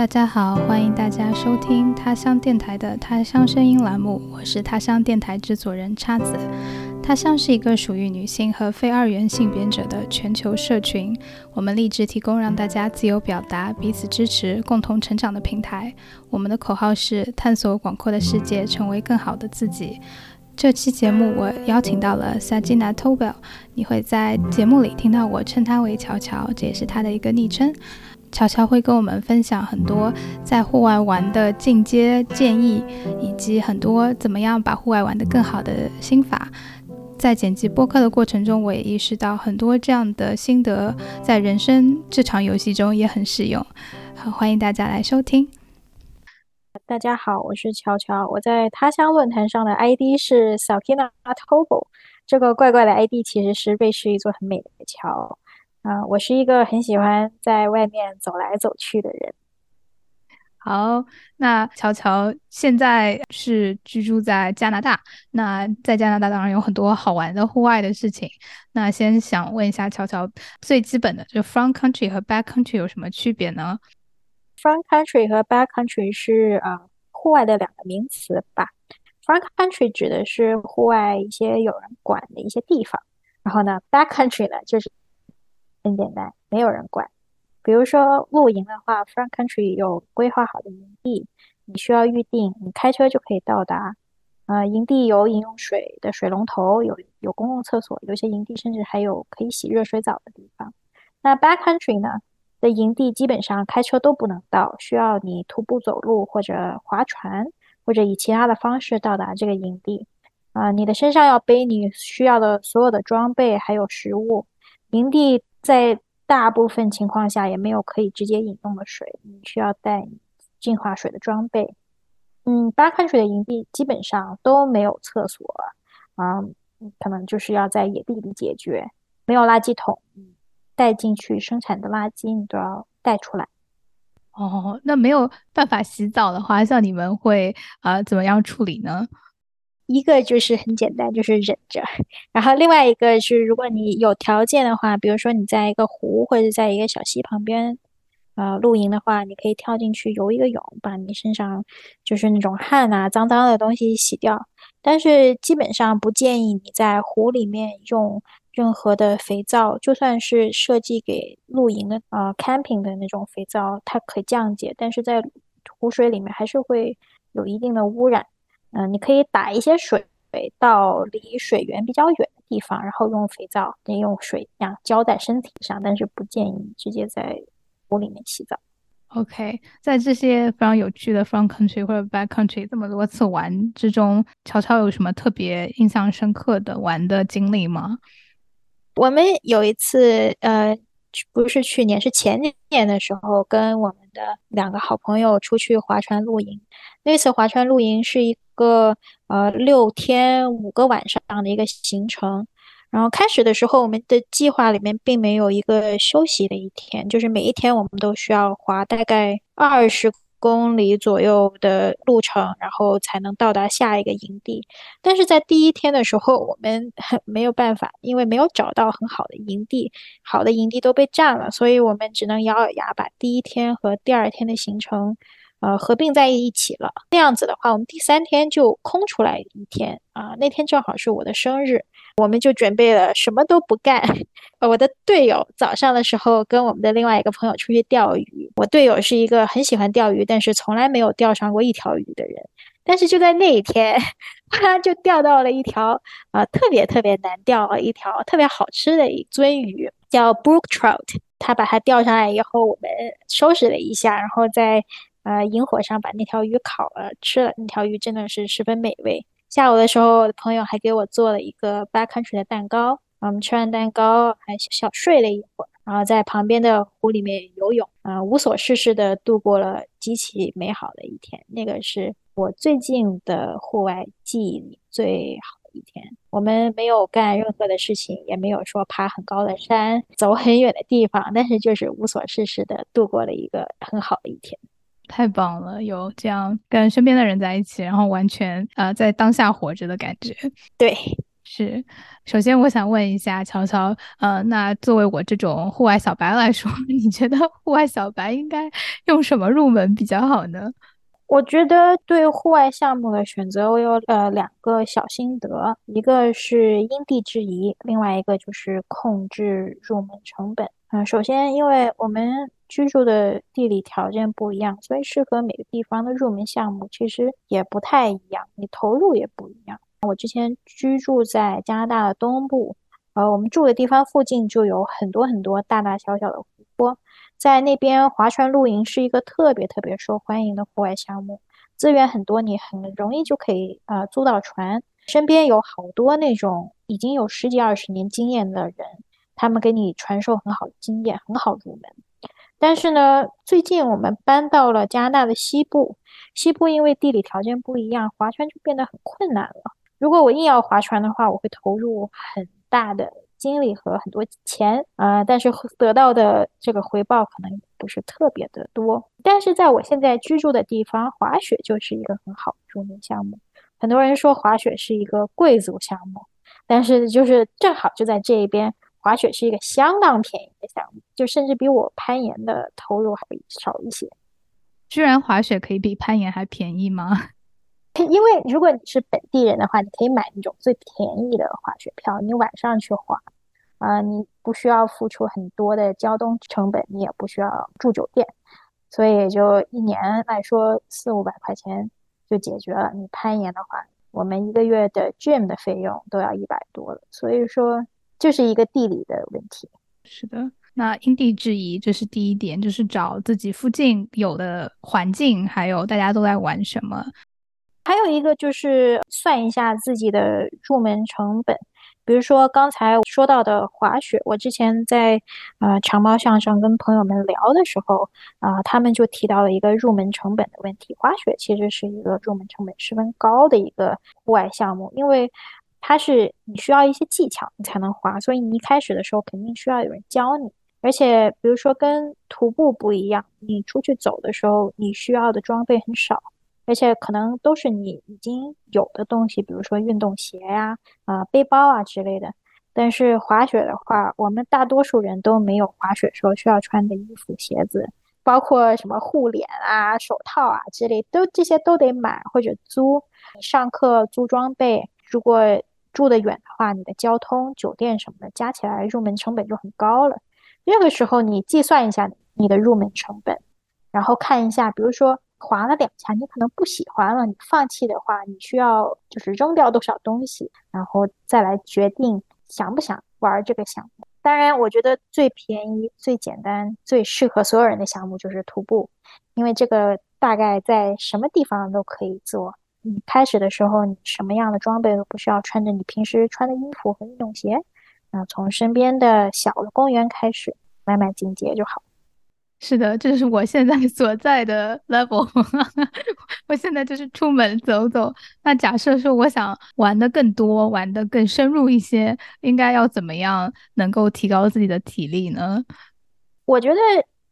大家好，欢迎大家收听他乡电台的他乡声音栏目，我是他乡电台制作人叉子。他乡是一个属于女性和非二元性别者的全球社群，我们立志提供让大家自由表达、彼此支持、共同成长的平台。我们的口号是探索广阔的世界，成为更好的自己。这期节目我邀请到了 Sajina Tobel，你会在节目里听到我称她为乔乔，这也是她的一个昵称。乔乔会跟我们分享很多在户外玩的进阶建议，以及很多怎么样把户外玩得更好的心法。在剪辑播客的过程中，我也意识到很多这样的心得在人生这场游戏中也很适用。好，欢迎大家来收听。大家好，我是乔乔，我在他乡论坛上的 ID 是 Sakina Tobo。这个怪怪的 ID 其实是瑞士一座很美的桥。啊，我是一个很喜欢在外面走来走去的人。好，那乔乔现在是居住在加拿大。那在加拿大当然有很多好玩的户外的事情。那先想问一下乔乔，最基本的就 front country 和 back country 有什么区别呢？front country 和 back country 是啊户外的两个名词吧。front country 指的是户外一些有人管的一些地方，然后呢，back country 呢就是。很简单，没有人管。比如说露营的话，front country 有规划好的营地，你需要预定，你开车就可以到达。呃，营地有饮用水的水龙头，有有公共厕所，有些营地甚至还有可以洗热水澡的地方。那 back country 呢的营地基本上开车都不能到，需要你徒步走路或者划船，或者以其他的方式到达这个营地。啊，你的身上要背你需要的所有的装备，还有食物。营地。在大部分情况下，也没有可以直接饮用的水，你需要带净化水的装备。嗯，八开水的营地基本上都没有厕所，啊，可能就是要在野地里解决。没有垃圾桶，带进去生产的垃圾你都要带出来。哦，那没有办法洗澡的话，像你们会啊怎么样处理呢？一个就是很简单，就是忍着。然后另外一个是，如果你有条件的话，比如说你在一个湖或者在一个小溪旁边，呃，露营的话，你可以跳进去游一个泳，把你身上就是那种汗啊、脏脏的东西洗掉。但是基本上不建议你在湖里面用任何的肥皂，就算是设计给露营的呃 camping 的那种肥皂，它可降解，但是在湖水里面还是会有一定的污染。嗯，你可以打一些水到离水源比较远的地方，然后用肥皂，用水这样浇在身体上，但是不建议直接在湖里面洗澡。OK，在这些非常有趣的 front country 或者 back country 这么多次玩之中，乔乔有什么特别印象深刻的玩的经历吗？我们有一次，呃，不是去年，是前年的时候，跟我们的两个好朋友出去划船露营。那次划船露营是一个呃六天五个晚上的一个行程，然后开始的时候我们的计划里面并没有一个休息的一天，就是每一天我们都需要划大概二十公里左右的路程，然后才能到达下一个营地。但是在第一天的时候，我们没有办法，因为没有找到很好的营地，好的营地都被占了，所以我们只能咬咬牙把第一天和第二天的行程。呃，合并在一起了。那样子的话，我们第三天就空出来一天啊。那天正好是我的生日，我们就准备了什么都不干。我的队友早上的时候跟我们的另外一个朋友出去钓鱼。我队友是一个很喜欢钓鱼，但是从来没有钓上过一条鱼的人。但是就在那一天，他就钓到了一条啊，特别特别难钓，一条特别好吃的一尊鱼，叫 brook trout。他把它钓上来以后，我们收拾了一下，然后在。呃，萤火上把那条鱼烤了吃了，那条鱼真的是十分美味。下午的时候，朋友还给我做了一个八康水的蛋糕，我们吃完蛋糕还小睡了一会儿，然后在旁边的湖里面游泳，啊，无所事事的度过了极其美好的一天。那个是我最近的户外记忆里最好的一天。我们没有干任何的事情，也没有说爬很高的山、走很远的地方，但是就是无所事事的度过了一个很好的一天。太棒了，有这样跟身边的人在一起，然后完全呃在当下活着的感觉。对，是，首先我想问一下乔乔，呃，那作为我这种户外小白来说，你觉得户外小白应该用什么入门比较好呢？我觉得对户外项目的选择，我有呃两个小心得，一个是因地制宜，另外一个就是控制入门成本。嗯，首先，因为我们居住的地理条件不一样，所以适合每个地方的入门项目其实也不太一样，你投入也不一样。我之前居住在加拿大的东部，呃，我们住的地方附近就有很多很多大大小小的湖泊，在那边划船露营是一个特别特别受欢迎的户外项目，资源很多，你很容易就可以呃租到船，身边有好多那种已经有十几二十年经验的人，他们给你传授很好的经验，很好入门。但是呢，最近我们搬到了加拿大的西部，西部因为地理条件不一样，划船就变得很困难了。如果我硬要划船的话，我会投入很大的精力和很多钱啊，但是得到的这个回报可能不是特别的多。但是在我现在居住的地方，滑雪就是一个很好的入门项目。很多人说滑雪是一个贵族项目，但是就是正好就在这一边，滑雪是一个相当便宜的项目，就甚至比我攀岩的投入还少一些。居然滑雪可以比攀岩还便宜吗？因为如果你是本地人的话，你可以买那种最便宜的滑雪票，你晚上去滑，啊，你不需要付出很多的交通成本，你也不需要住酒店，所以就一年来说四五百块钱就解决了。你攀岩的话，我们一个月的 gym 的费用都要一百多了，所以说就是一个地理的问题。是的，那因地制宜这是第一点，就是找自己附近有的环境，还有大家都在玩什么。还有一个就是算一下自己的入门成本，比如说刚才说到的滑雪，我之前在呃长毛象上跟朋友们聊的时候，啊，他们就提到了一个入门成本的问题。滑雪其实是一个入门成本十分高的一个户外项目，因为它是你需要一些技巧你才能滑，所以你一开始的时候肯定需要有人教你。而且比如说跟徒步不一样，你出去走的时候，你需要的装备很少。而且可能都是你已经有的东西，比如说运动鞋呀、啊背包啊之类的。但是滑雪的话，我们大多数人都没有滑雪时候需要穿的衣服、鞋子，包括什么护脸啊、手套啊之类，都这些都得买或者租。上课租装备，如果住得远的话，你的交通、酒店什么的加起来入门成本就很高了。这个时候你计算一下你的入门成本，然后看一下，比如说。滑了两下，你可能不喜欢了，你放弃的话，你需要就是扔掉多少东西，然后再来决定想不想玩这个项目。当然，我觉得最便宜、最简单、最适合所有人的项目就是徒步，因为这个大概在什么地方都可以做。你开始的时候，你什么样的装备都不需要穿着你平时穿的衣服和运动鞋，那从身边的小的公园开始，慢慢进阶就好。是的，这是我现在 所在的 level。我现在就是出门走走。那假设说我想玩的更多，玩的更深入一些，应该要怎么样能够提高自己的体力呢？我觉得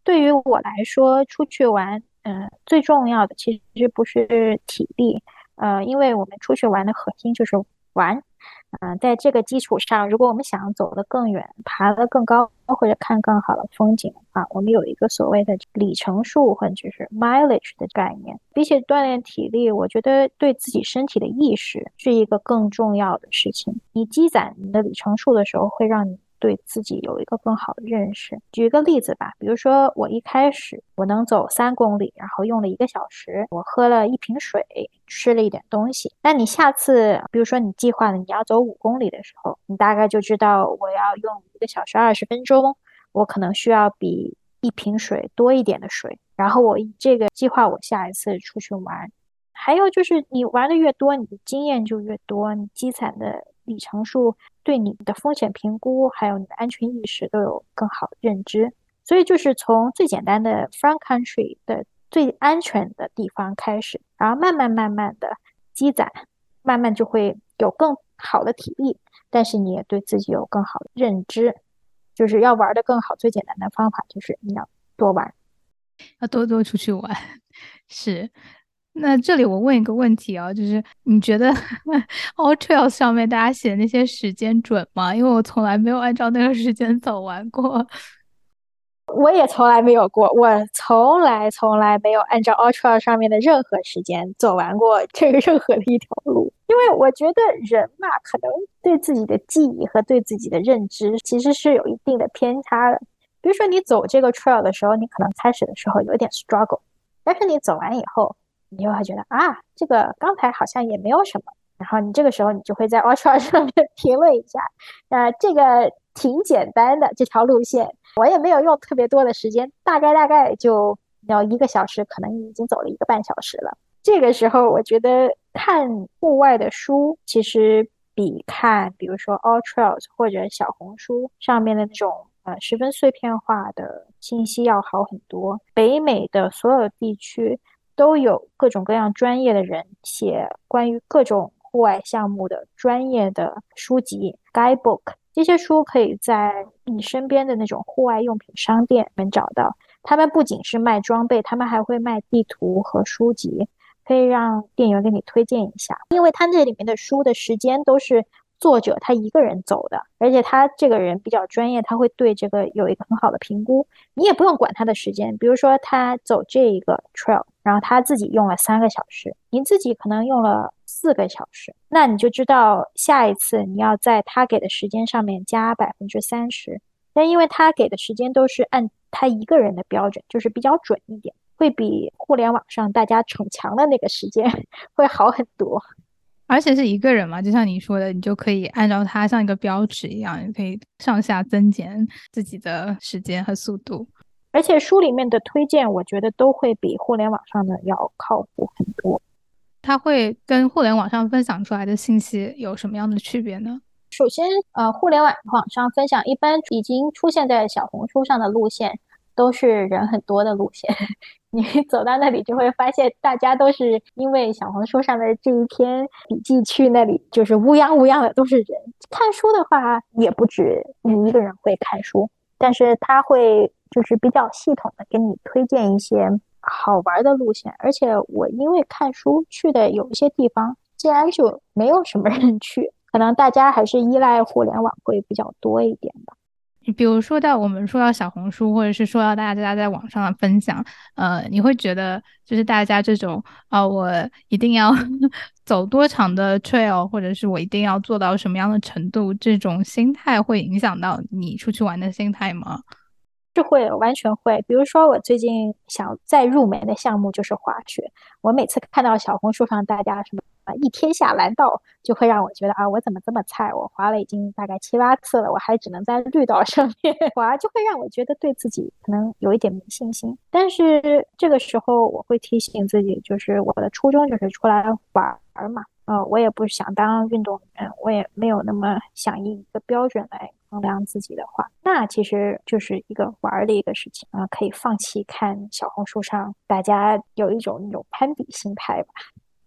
对于我来说，出去玩，嗯，最重要的其实不是体力，呃，因为我们出去玩的核心就是玩。嗯，在这个基础上，如果我们想走得更远、爬得更高或者看更好的风景的话，我们有一个所谓的里程数或者就是 mileage 的概念。比起锻炼体力，我觉得对自己身体的意识是一个更重要的事情。你积攒你的里程数的时候，会让你。对自己有一个更好的认识。举一个例子吧，比如说我一开始我能走三公里，然后用了一个小时，我喝了一瓶水，吃了一点东西。那你下次，比如说你计划了你要走五公里的时候，你大概就知道我要用一个小时二十分钟，我可能需要比一瓶水多一点的水。然后我这个计划我下一次出去玩。还有就是你玩的越多，你的经验就越多，你积攒的。里程数对你的风险评估，还有你的安全意识都有更好的认知，所以就是从最简单的 front country 的最安全的地方开始，然后慢慢慢慢的积攒，慢慢就会有更好的体力，但是你也对自己有更好的认知，就是要玩的更好。最简单的方法就是你要多玩，要多多出去玩，是。那这里我问一个问题啊，就是你觉得 All Trails 上面大家写的那些时间准吗？因为我从来没有按照那个时间走完过。我也从来没有过，我从来从来没有按照 Ultra 上面的任何时间走完过这个任何的一条路，因为我觉得人嘛，可能对自己的记忆和对自己的认知其实是有一定的偏差的。比如说你走这个 trail 的时候，你可能开始的时候有点 struggle，但是你走完以后，你就会觉得啊，这个刚才好像也没有什么，然后你这个时候你就会在 Ultra 上面评论一下，呃，这个挺简单的这条路线。我也没有用特别多的时间，大概大概就要一个小时，可能已经走了一个半小时了。这个时候，我觉得看户外的书，其实比看比如说 All Trails 或者小红书上面的那种呃十分碎片化的信息要好很多。北美的所有地区都有各种各样专业的人写关于各种户外项目的专业的书籍 Guidebook。这些书可以在你身边的那种户外用品商店能找到。他们不仅是卖装备，他们还会卖地图和书籍，可以让店员给你推荐一下。因为他那里面的书的时间都是作者他一个人走的，而且他这个人比较专业，他会对这个有一个很好的评估。你也不用管他的时间，比如说他走这一个 trail，然后他自己用了三个小时，你自己可能用了。四个小时，那你就知道下一次你要在他给的时间上面加百分之三十。但因为他给的时间都是按他一个人的标准，就是比较准一点，会比互联网上大家逞强的那个时间 会好很多。而且是一个人嘛，就像你说的，你就可以按照他像一个标尺一样，你可以上下增减自己的时间和速度。而且书里面的推荐，我觉得都会比互联网上的要靠谱很多。它会跟互联网上分享出来的信息有什么样的区别呢？首先，呃，互联网网上分享一般已经出现在小红书上的路线，都是人很多的路线。你走到那里就会发现，大家都是因为小红书上的这一篇笔记去那里，就是乌泱乌泱的都是人。看书的话，也不止你一个人会看书，但是他会就是比较系统的给你推荐一些。好玩的路线，而且我因为看书去的有一些地方，竟然就没有什么人 去，可能大家还是依赖互联网会比较多一点吧。比如说到我们说到小红书，或者是说到大家在网上的分享，呃，你会觉得就是大家这种啊，我一定要 走多长的 trail，或者是我一定要做到什么样的程度，这种心态会影响到你出去玩的心态吗？是会完全会，比如说我最近想再入门的项目就是滑雪。我每次看到小红书上大家什么啊一天下蓝道，就会让我觉得啊我怎么这么菜？我滑了已经大概七八次了，我还只能在绿道上面 滑，就会让我觉得对自己可能有一点没信心。但是这个时候我会提醒自己，就是我的初衷就是出来玩嘛。呃，我也不想当运动员，我也没有那么想以一个标准来衡量自己的话，那其实就是一个玩的一个事情啊，可以放弃看小红书上大家有一种那种攀比心态吧，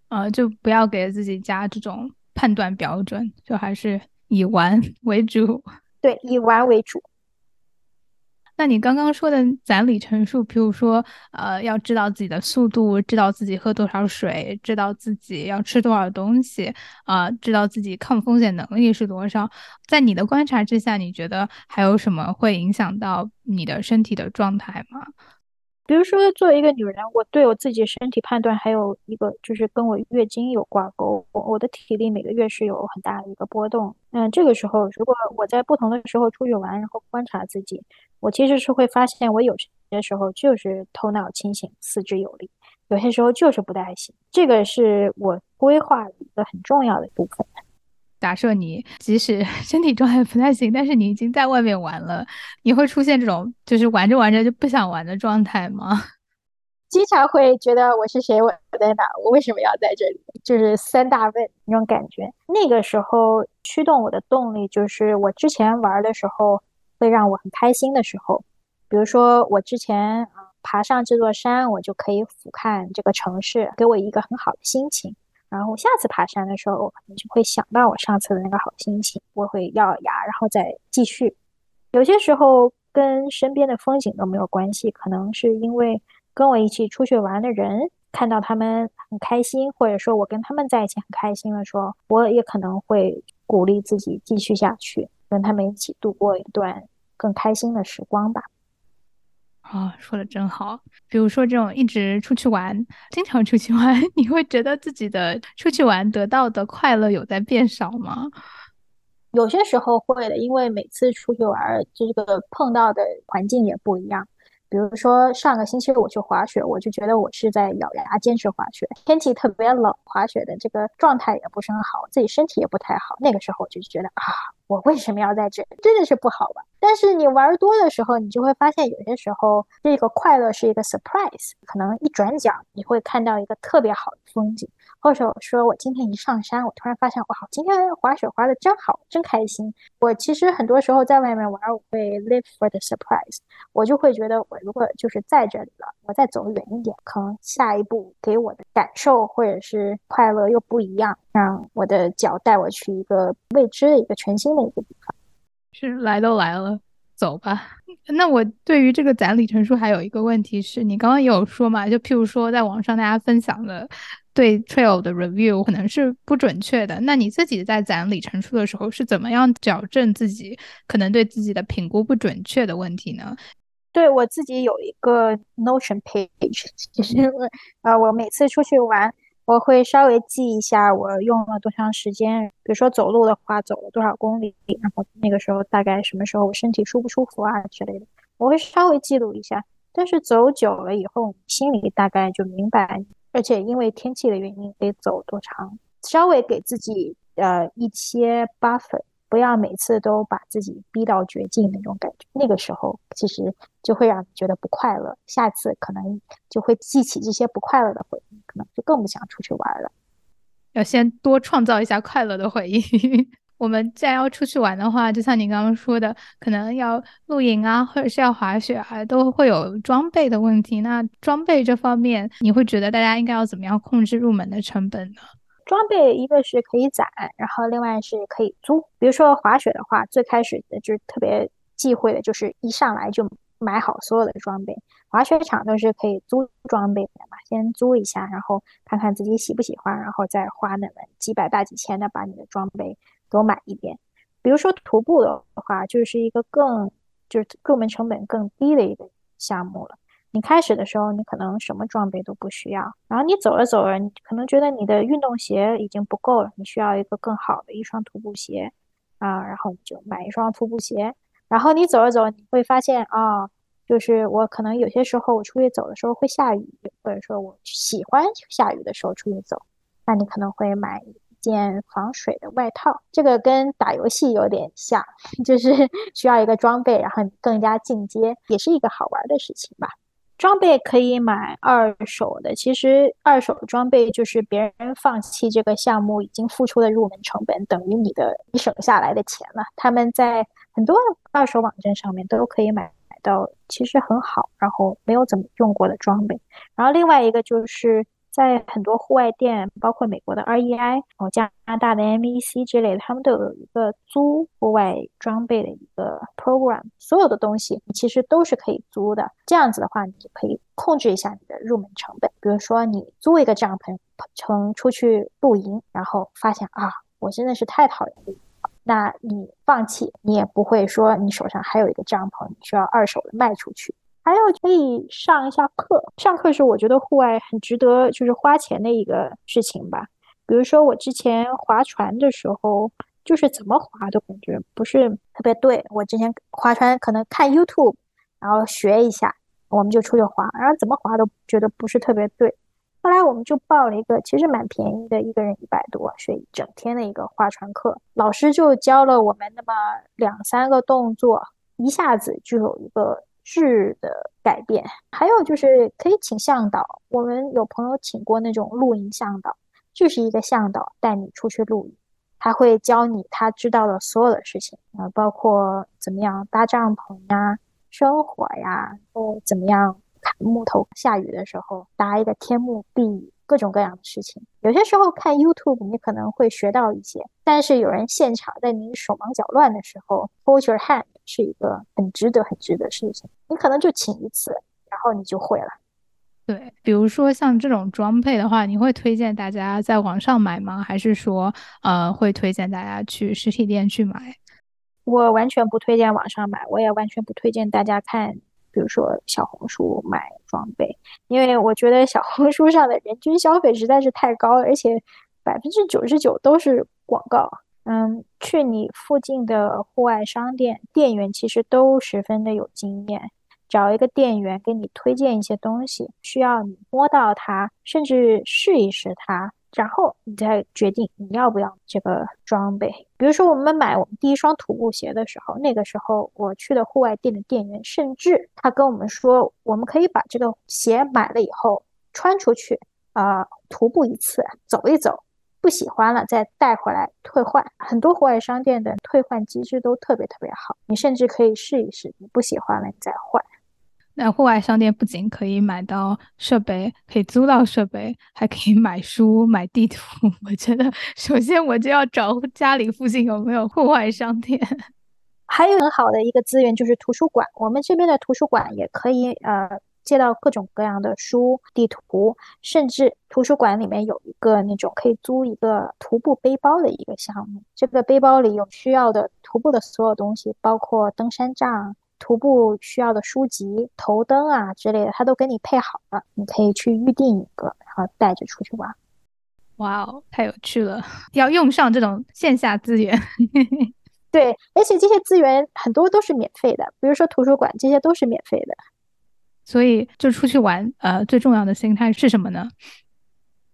呃，就不要给自己加这种判断标准，就还是以玩为主，对，以玩为主。那你刚刚说的攒里程数，比如说，呃，要知道自己的速度，知道自己喝多少水，知道自己要吃多少东西，啊，知道自己抗风险能力是多少，在你的观察之下，你觉得还有什么会影响到你的身体的状态吗？比如说，作为一个女人，我对我自己身体判断还有一个就是跟我月经有挂钩。我我的体力每个月是有很大的一个波动。嗯，这个时候如果我在不同的时候出去玩，然后观察自己，我其实是会发现，我有些时候就是头脑清醒、四肢有力，有些时候就是不太行。这个是我规划的一个很重要的部分。假设你即使 身体状态不太行，但是你已经在外面玩了，你会出现这种就是玩着玩着就不想玩的状态吗？经常会觉得我是谁，我在哪，我为什么要在这里？就是三大问那种感觉。那个时候驱动我的动力就是我之前玩的时候会让我很开心的时候，比如说我之前啊爬上这座山，我就可以俯瞰这个城市，给我一个很好的心情。然后下次爬山的时候，我可能就会想到我上次的那个好心情，我会咬咬牙，然后再继续。有些时候跟身边的风景都没有关系，可能是因为跟我一起出去玩的人看到他们很开心，或者说我跟他们在一起很开心的时候，我也可能会鼓励自己继续下去，跟他们一起度过一段更开心的时光吧。啊，说的真好。比如说这种一直出去玩，经常出去玩，你会觉得自己的出去玩得到的快乐有在变少吗？有些时候会的，因为每次出去玩，这个碰到的环境也不一样。比如说上个星期我去滑雪，我就觉得我是在咬牙坚持滑雪。天气特别冷，滑雪的这个状态也不是很好，自己身体也不太好。那个时候我就觉得啊，我为什么要在这？真的是不好玩？但是你玩多的时候，你就会发现有些时候这个快乐是一个 surprise，可能一转角你会看到一个特别好的风景。或者说我今天一上山，我突然发现，哇，今天滑雪滑的真好，真开心。我其实很多时候在外面玩，我会 live for the surprise。我就会觉得，我如果就是在这里了，我再走远一点，可能下一步给我的感受或者是快乐又不一样，让我的脚带我去一个未知的一个全新的一个地方。是来都来了，走吧。那我对于这个攒里程数还有一个问题是，你刚刚也有说嘛，就譬如说在网上大家分享的对 trail 的 review 可能是不准确的。那你自己在攒里程数的时候是怎么样矫正自己可能对自己的评估不准确的问题呢？对我自己有一个 Notion page，其 实呃，我每次出去玩。我会稍微记一下我用了多长时间，比如说走路的话走了多少公里，然后那个时候大概什么时候我身体舒不舒服啊之类的，我会稍微记录一下。但是走久了以后，心里大概就明白，而且因为天气的原因，得走多长，稍微给自己呃一些 buffer。不要每次都把自己逼到绝境那种感觉，那个时候其实就会让你觉得不快乐，下次可能就会记起这些不快乐的回忆，可能就更不想出去玩了。要先多创造一下快乐的回忆。我们既然要出去玩的话，就像你刚刚说的，可能要露营啊，或者是要滑雪啊，都会有装备的问题。那装备这方面，你会觉得大家应该要怎么样控制入门的成本呢？装备一个是可以攒，然后另外是可以租。比如说滑雪的话，最开始的就是特别忌讳的，就是一上来就买好所有的装备。滑雪场都是可以租装备的嘛，先租一下，然后看看自己喜不喜欢，然后再花那么几百大几千的把你的装备多买一点。比如说徒步的话，就是一个更就是入门成本更低的一个项目了。你开始的时候，你可能什么装备都不需要，然后你走着走着，你可能觉得你的运动鞋已经不够了，你需要一个更好的一双徒步鞋，啊，然后你就买一双徒步鞋。然后你走着走，你会发现啊，就是我可能有些时候我出去走的时候会下雨，或者说我喜欢下雨的时候出去走，那你可能会买件防水的外套。这个跟打游戏有点像，就是 需要一个装备，然后你更加进阶，也是一个好玩的事情吧。装备可以买二手的，其实二手装备就是别人放弃这个项目已经付出的入门成本，等于你的你省下来的钱了。他们在很多二手网站上面都可以买买到，其实很好，然后没有怎么用过的装备。然后另外一个就是。在很多户外店，包括美国的 REI、哦加拿大的 MEC 之类的，他们都有一个租户外装备的一个 program。所有的东西其实都是可以租的。这样子的话，你就可以控制一下你的入门成本。比如说，你租一个帐篷，乘出去露营，然后发现啊，我真的是太讨厌露营了，那你放弃，你也不会说你手上还有一个帐篷，你需要二手的卖出去。还有可以上一下课，上课是我觉得户外很值得就是花钱的一个事情吧。比如说我之前划船的时候，就是怎么划都感觉不是特别对。我之前划船可能看 YouTube，然后学一下，我们就出去划，然后怎么划都觉得不是特别对。后来我们就报了一个其实蛮便宜的，一个人一百多，学一整天的一个划船课。老师就教了我们那么两三个动作，一下子就有一个。质的改变，还有就是可以请向导。我们有朋友请过那种露营向导，就是一个向导带你出去露营，他会教你他知道的所有的事情啊，包括怎么样搭帐篷呀、生火呀，或怎么样砍木头。下雨的时候搭一个天幕避雨，各种各样的事情。有些时候看 YouTube 你可能会学到一些，但是有人现场在你手忙脚乱的时候 hold your hand。是一个很值得、很值得的事情。你可能就请一次，然后你就会了。对，比如说像这种装配的话，你会推荐大家在网上买吗？还是说，呃，会推荐大家去实体店去买？我完全不推荐网上买，我也完全不推荐大家看，比如说小红书买装备，因为我觉得小红书上的人均消费实在是太高了，而且百分之九十九都是广告。嗯，去你附近的户外商店，店员其实都十分的有经验。找一个店员给你推荐一些东西，需要你摸到它，甚至试一试它，然后你再决定你要不要这个装备。比如说，我们买我们第一双徒步鞋的时候，那个时候我去的户外店的店员，甚至他跟我们说，我们可以把这个鞋买了以后穿出去，啊，徒步一次，走一走。不喜欢了再带回来退换，很多户外商店的退换机制都特别特别好，你甚至可以试一试，你不喜欢了你再换。那户外商店不仅可以买到设备，可以租到设备，还可以买书、买地图。我觉得首先我就要找家里附近有没有户外商店。还有很好的一个资源就是图书馆，我们这边的图书馆也可以呃。借到各种各样的书、地图，甚至图书馆里面有一个那种可以租一个徒步背包的一个项目。这个背包里有需要的徒步的所有东西，包括登山杖、徒步需要的书籍、头灯啊之类的，它都给你配好了。你可以去预定一个，然后带着出去玩。哇哦，太有趣了！要用上这种线下资源。对，而且这些资源很多都是免费的，比如说图书馆，这些都是免费的。所以，就出去玩，呃，最重要的心态是什么呢？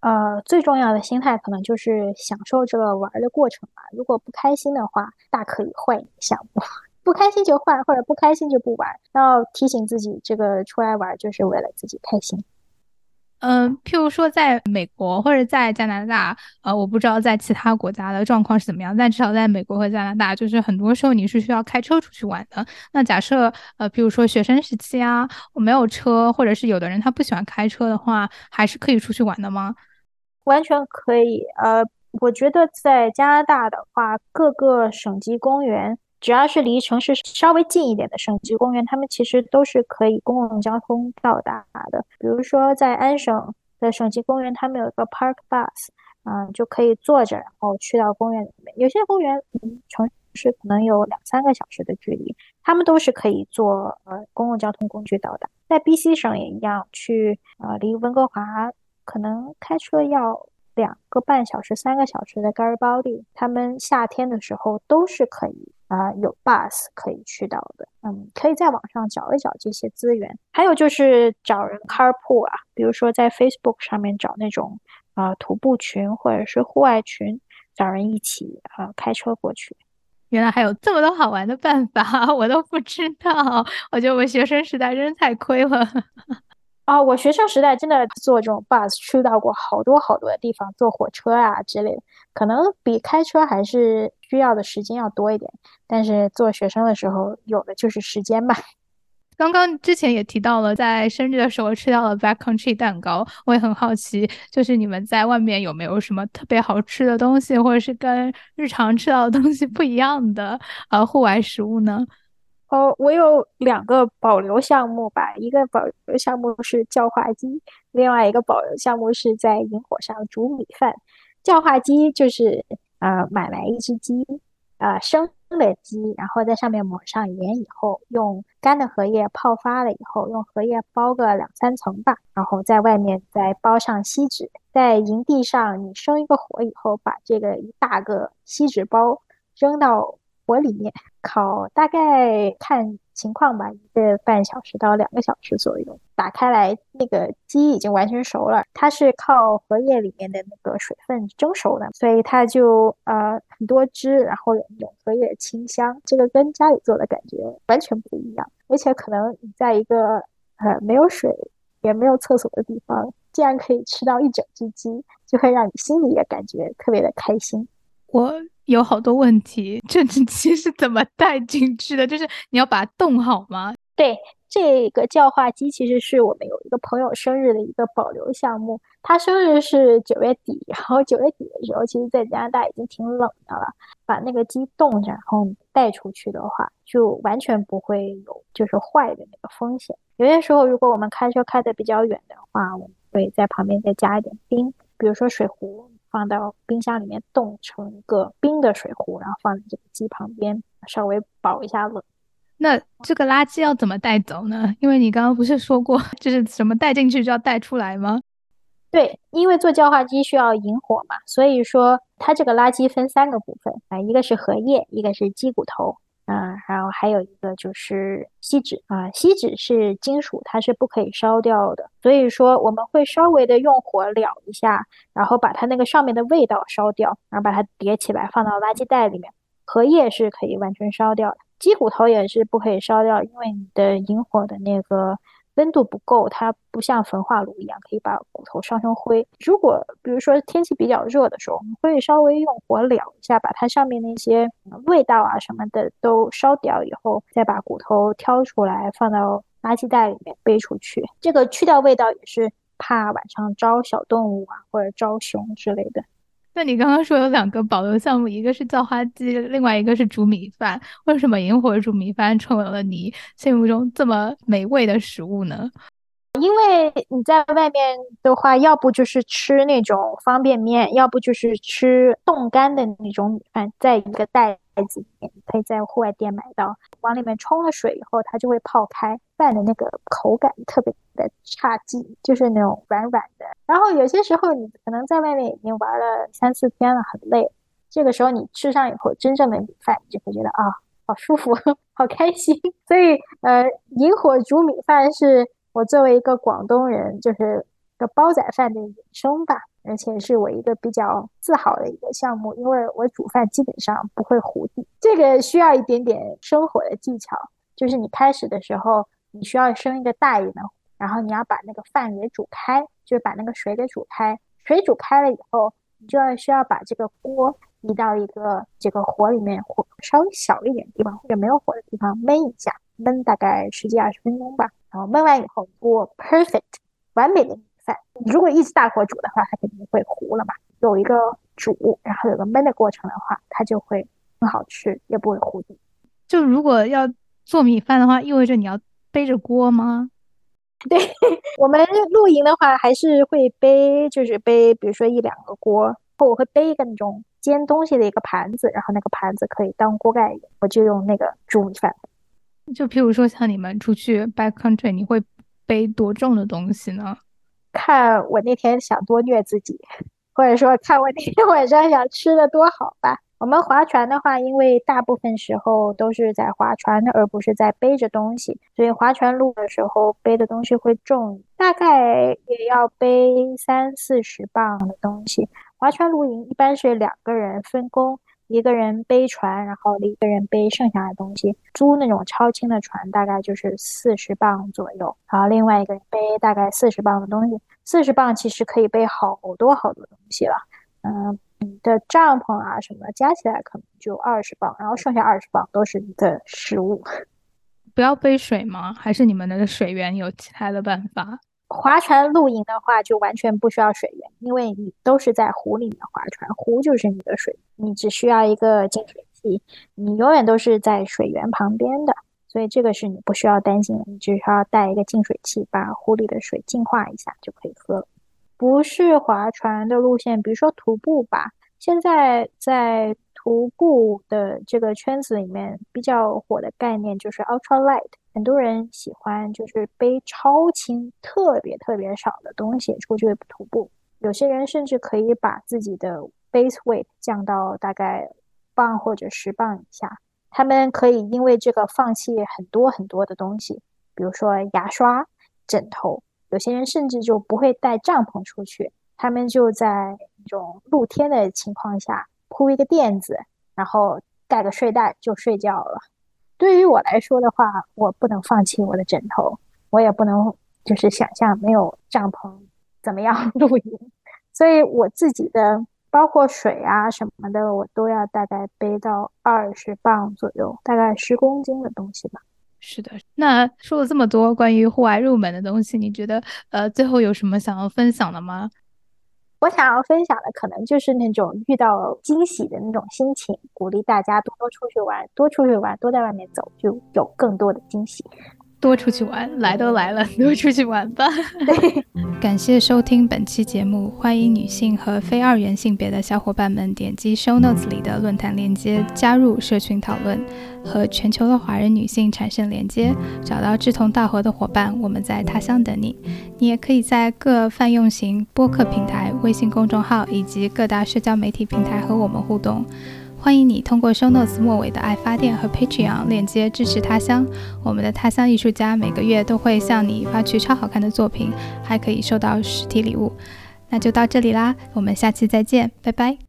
呃，最重要的心态可能就是享受这个玩的过程吧。如果不开心的话，大可以换一个项目；不开心就换，或者不开心就不玩。要提醒自己，这个出来玩就是为了自己开心。嗯，譬如说，在美国或者在加拿大，呃，我不知道在其他国家的状况是怎么样，但至少在美国和加拿大，就是很多时候你是需要开车出去玩的。那假设，呃，譬如说学生时期啊，我没有车，或者是有的人他不喜欢开车的话，还是可以出去玩的吗？完全可以。呃，我觉得在加拿大的话，各个省级公园。只要是离城市稍微近一点的省级公园，他们其实都是可以公共交通到达的。比如说在安省的省级公园，他们有一个 Park Bus，嗯，就可以坐着然后去到公园里面。有些公园离城市可能有两三个小时的距离，他们都是可以坐呃公共交通工具到达。在 BC 省也一样，去呃离温哥华可能开车要。两个半小时、三个小时的 Garibaldi，他们夏天的时候都是可以啊，有 bus 可以去到的。嗯，可以在网上找一找这些资源。还有就是找人 carpool 啊，比如说在 Facebook 上面找那种啊徒步群或者是户外群，找人一起啊开车过去。原来还有这么多好玩的办法，我都不知道。我觉得我们学生时代真是太亏了。啊，我学生时代真的坐这种 bus 去到过好多好多的地方，坐火车啊之类的，可能比开车还是需要的时间要多一点。但是做学生的时候，有的就是时间吧。刚刚之前也提到了，在生日的时候吃到了 backcountry 蛋糕，我也很好奇，就是你们在外面有没有什么特别好吃的东西，或者是跟日常吃到的东西不一样的呃户外食物呢？哦，我有两个保留项目吧，一个保留项目是叫化鸡，另外一个保留项目是在萤火上煮米饭。叫化鸡就是呃，买来一只鸡，呃生的鸡，然后在上面抹上盐以后，用干的荷叶泡发了以后，用荷叶包个两三层吧，然后在外面再包上锡纸，在营地上你生一个火以后，把这个一大个锡纸包扔到。火里面烤，大概看情况吧，一个半小时到两个小时左右。打开来，那个鸡已经完全熟了，它是靠荷叶里面的那个水分蒸熟的，所以它就呃很多汁，然后有那种荷叶清香，这个跟家里做的感觉完全不一样。而且可能你在一个呃没有水也没有厕所的地方，竟然可以吃到一整只鸡，就会让你心里也感觉特别的开心。我。有好多问题，这只鸡是怎么带进去的？就是你要把它冻好吗？对，这个叫化鸡其实是我们有一个朋友生日的一个保留项目。他生日是九月底，然后九月底的时候，其实在加拿大已经挺冷的了。把那个鸡冻着，然后带出去的话，就完全不会有就是坏的那个风险。有些时候，如果我们开车开的比较远的话，我们会在旁边再加一点冰，比如说水壶放到冰箱里面冻成一个冰的水壶，然后放在这个鸡旁边，稍微保一下冷。那这个垃圾要怎么带走呢？因为你刚刚不是说过，就是什么带进去就要带出来吗？对，因为做焦化机需要引火嘛，所以说它这个垃圾分三个部分啊，一个是荷叶，一个是鸡骨头，嗯，然后还有一个就是锡纸啊，锡纸是金属，它是不可以烧掉的，所以说我们会稍微的用火燎一下，然后把它那个上面的味道烧掉，然后把它叠起来放到垃圾袋里面。荷叶是可以完全烧掉的，鸡骨头也是不可以烧掉，因为你的引火的那个。温度不够，它不像焚化炉一样可以把骨头烧成灰。如果比如说天气比较热的时候，我们会稍微用火燎一下，把它上面那些味道啊什么的都烧掉以后，再把骨头挑出来放到垃圾袋里面背出去。这个去掉味道也是怕晚上招小动物啊或者招熊之类的。那你刚刚说有两个保留项目，一个是叫花鸡，另外一个是煮米饭。为什么萤火煮米饭成为了你心目中这么美味的食物呢？因为你在外面的话，要不就是吃那种方便面，要不就是吃冻干的那种米饭，在一个袋。子里面可以在户外店买到，往里面冲了水以后，它就会泡开，饭的那个口感特别的差劲，就是那种软软的。然后有些时候你可能在外面已经玩了三四天了，很累，这个时候你吃上以后，真正的米饭你就会觉得啊，好舒服，好开心。所以呃，引火煮米饭是我作为一个广东人，就是个煲仔饭的衍生吧。而且是我一个比较自豪的一个项目，因为我煮饭基本上不会糊底，这个需要一点点生火的技巧。就是你开始的时候，你需要生一个大一点的火，然后你要把那个饭给煮开，就是把那个水给煮开。水煮开了以后，你就要需要把这个锅移到一个这个火里面，火稍微小一点的地方或者没有火的地方焖一下，焖大概十几二十分钟吧。然后焖完以后，锅 perfect 完美的。米饭如果一直大火煮的话，它肯定会糊了嘛。有一个煮，然后有个焖的过程的话，它就会很好吃，也不会糊底。就如果要做米饭的话，意味着你要背着锅吗？对我们露营的话，还是会背，就是背，比如说一两个锅，或我会背一个那种煎东西的一个盘子，然后那个盘子可以当锅盖用，我就用那个煮米饭。就譬如说像你们出去 backcountry，你会背多重的东西呢？看我那天想多虐自己，或者说看我那天晚上想吃的多好吧。我们划船的话，因为大部分时候都是在划船，而不是在背着东西，所以划船路的时候背的东西会重，大概也要背三四十磅的东西。划船露营一般是两个人分工。一个人背船，然后一个人背剩下的东西。租那种超轻的船，大概就是四十磅左右。然后另外一个人背大概四十磅的东西。四十磅其实可以背好多好多东西了。嗯，你的帐篷啊什么加起来可能就二十磅，然后剩下二十磅都是你的食物。不要背水吗？还是你们的水源有其他的办法？划船露营的话，就完全不需要水源，因为你都是在湖里面划船，湖就是你的水，你只需要一个净水器，你永远都是在水源旁边的，所以这个是你不需要担心的，你只需要带一个净水器，把湖里的水净化一下就可以喝了。不是划船的路线，比如说徒步吧，现在在。徒步的这个圈子里面比较火的概念就是 ultra light，很多人喜欢就是背超轻、特别特别少的东西出去徒步。有些人甚至可以把自己的 base weight 降到大概磅或者十磅以下。他们可以因为这个放弃很多很多的东西，比如说牙刷、枕头。有些人甚至就不会带帐篷出去，他们就在那种露天的情况下。铺一个垫子，然后盖个睡袋就睡觉了。对于我来说的话，我不能放弃我的枕头，我也不能就是想象没有帐篷怎么样 露营。所以我自己的包括水啊什么的，我都要大概背到二十磅左右，大概十公斤的东西吧。是的，那说了这么多关于户外入门的东西，你觉得呃最后有什么想要分享的吗？我想要分享的可能就是那种遇到惊喜的那种心情，鼓励大家多多出去玩，多出去玩，多在外面走，就有更多的惊喜。多出去玩，来都来了，多出去玩吧。对，感谢收听本期节目，欢迎女性和非二元性别的小伙伴们点击 show notes 里的论坛链接，加入社群讨论，和全球的华人女性产生连接，找到志同道合的伙伴。我们在他乡等你。你也可以在各泛用型播客平台、微信公众号以及各大社交媒体平台和我们互动。欢迎你通过 Show Notes 末尾的爱发电和 Patreon 链接支持他乡。我们的他乡艺术家每个月都会向你发去超好看的作品，还可以收到实体礼物。那就到这里啦，我们下期再见，拜拜。